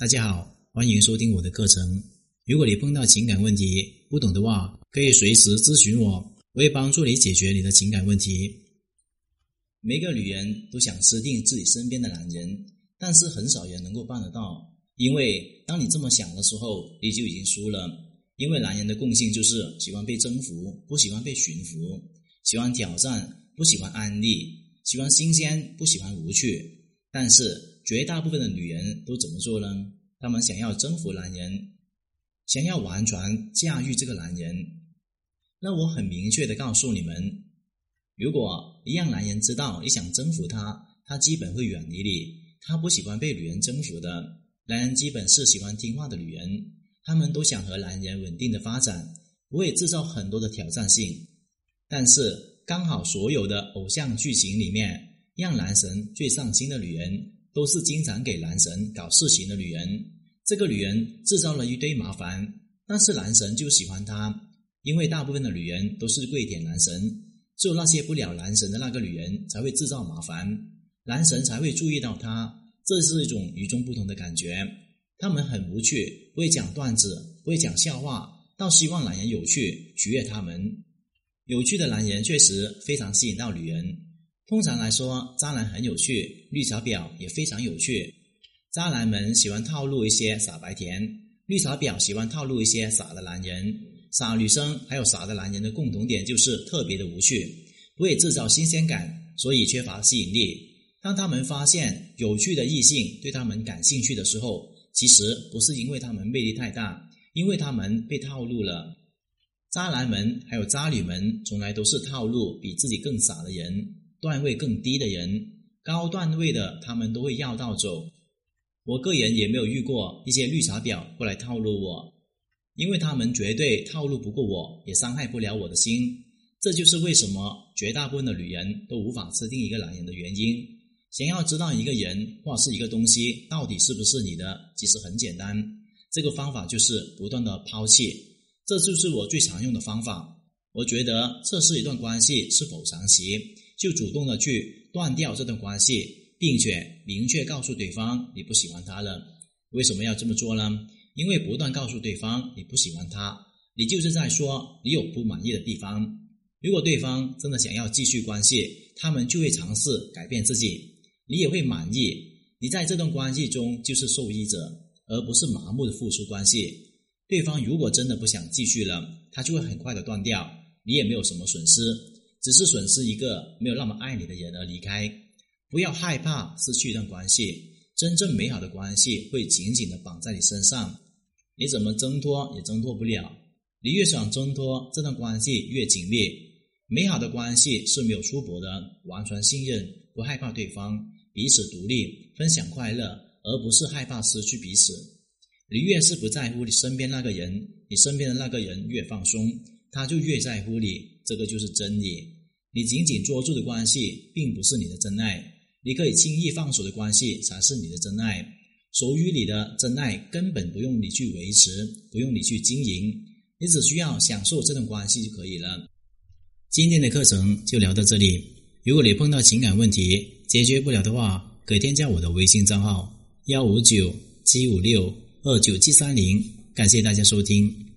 大家好，欢迎收听我的课程。如果你碰到情感问题不懂的话，可以随时咨询我，我会帮助你解决你的情感问题。每个女人都想吃定自己身边的男人，但是很少人能够办得到。因为当你这么想的时候，你就已经输了。因为男人的共性就是喜欢被征服，不喜欢被驯服；喜欢挑战，不喜欢安利；喜欢新鲜，不喜欢无趣。但是绝大部分的女人都怎么做呢？她们想要征服男人，想要完全驾驭这个男人。那我很明确的告诉你们，如果一让男人知道你想征服他，他基本会远离你。他不喜欢被女人征服的，男人基本是喜欢听话的女人，他们都想和男人稳定的发展，不会制造很多的挑战性。但是刚好所有的偶像剧情里面。让男神最上心的女人，都是经常给男神搞事情的女人。这个女人制造了一堆麻烦，但是男神就喜欢她，因为大部分的女人都是跪舔男神，只有那些不了男神的那个女人才会制造麻烦，男神才会注意到她。这是一种与众不同的感觉。他们很无趣，不会讲段子，不会讲笑话，倒希望男人有趣，取悦他们。有趣的男人确实非常吸引到女人。通常来说，渣男很有趣，绿茶婊也非常有趣。渣男们喜欢套路一些傻白甜，绿茶婊喜欢套路一些傻的男人。傻女生还有傻的男人的共同点就是特别的无趣，不会制造新鲜感，所以缺乏吸引力。当他们发现有趣的异性对他们感兴趣的时候，其实不是因为他们魅力太大，因为他们被套路了。渣男们还有渣女们从来都是套路比自己更傻的人。段位更低的人，高段位的他们都会绕道走。我个人也没有遇过一些绿茶婊过来套路我，因为他们绝对套路不过我，也伤害不了我的心。这就是为什么绝大部分的女人都无法吃定一个男人的原因。想要知道一个人或是一个东西到底是不是你的，其实很简单，这个方法就是不断的抛弃。这就是我最常用的方法。我觉得测试一段关系是否长期。就主动的去断掉这段关系，并且明确告诉对方你不喜欢他了。为什么要这么做呢？因为不断告诉对方你不喜欢他，你就是在说你有不满意的地方。如果对方真的想要继续关系，他们就会尝试改变自己，你也会满意。你在这段关系中就是受益者，而不是麻木的付出关系。对方如果真的不想继续了，他就会很快的断掉，你也没有什么损失。只是损失一个没有那么爱你的人而离开，不要害怕失去一段关系。真正美好的关系会紧紧的绑在你身上，你怎么挣脱也挣脱不了。你越想挣脱，这段关系越紧密。美好的关系是没有出薄的，完全信任，不害怕对方，彼此独立，分享快乐，而不是害怕失去彼此。你越是不在乎你身边那个人，你身边的那个人越放松，他就越在乎你。这个就是真理。你紧紧捉住的关系，并不是你的真爱；你可以轻易放手的关系，才是你的真爱。属于你的真爱，根本不用你去维持，不用你去经营，你只需要享受这段关系就可以了。今天的课程就聊到这里。如果你碰到情感问题解决不了的话，可以添加我的微信账号：幺五九七五六二九七三零。感谢大家收听。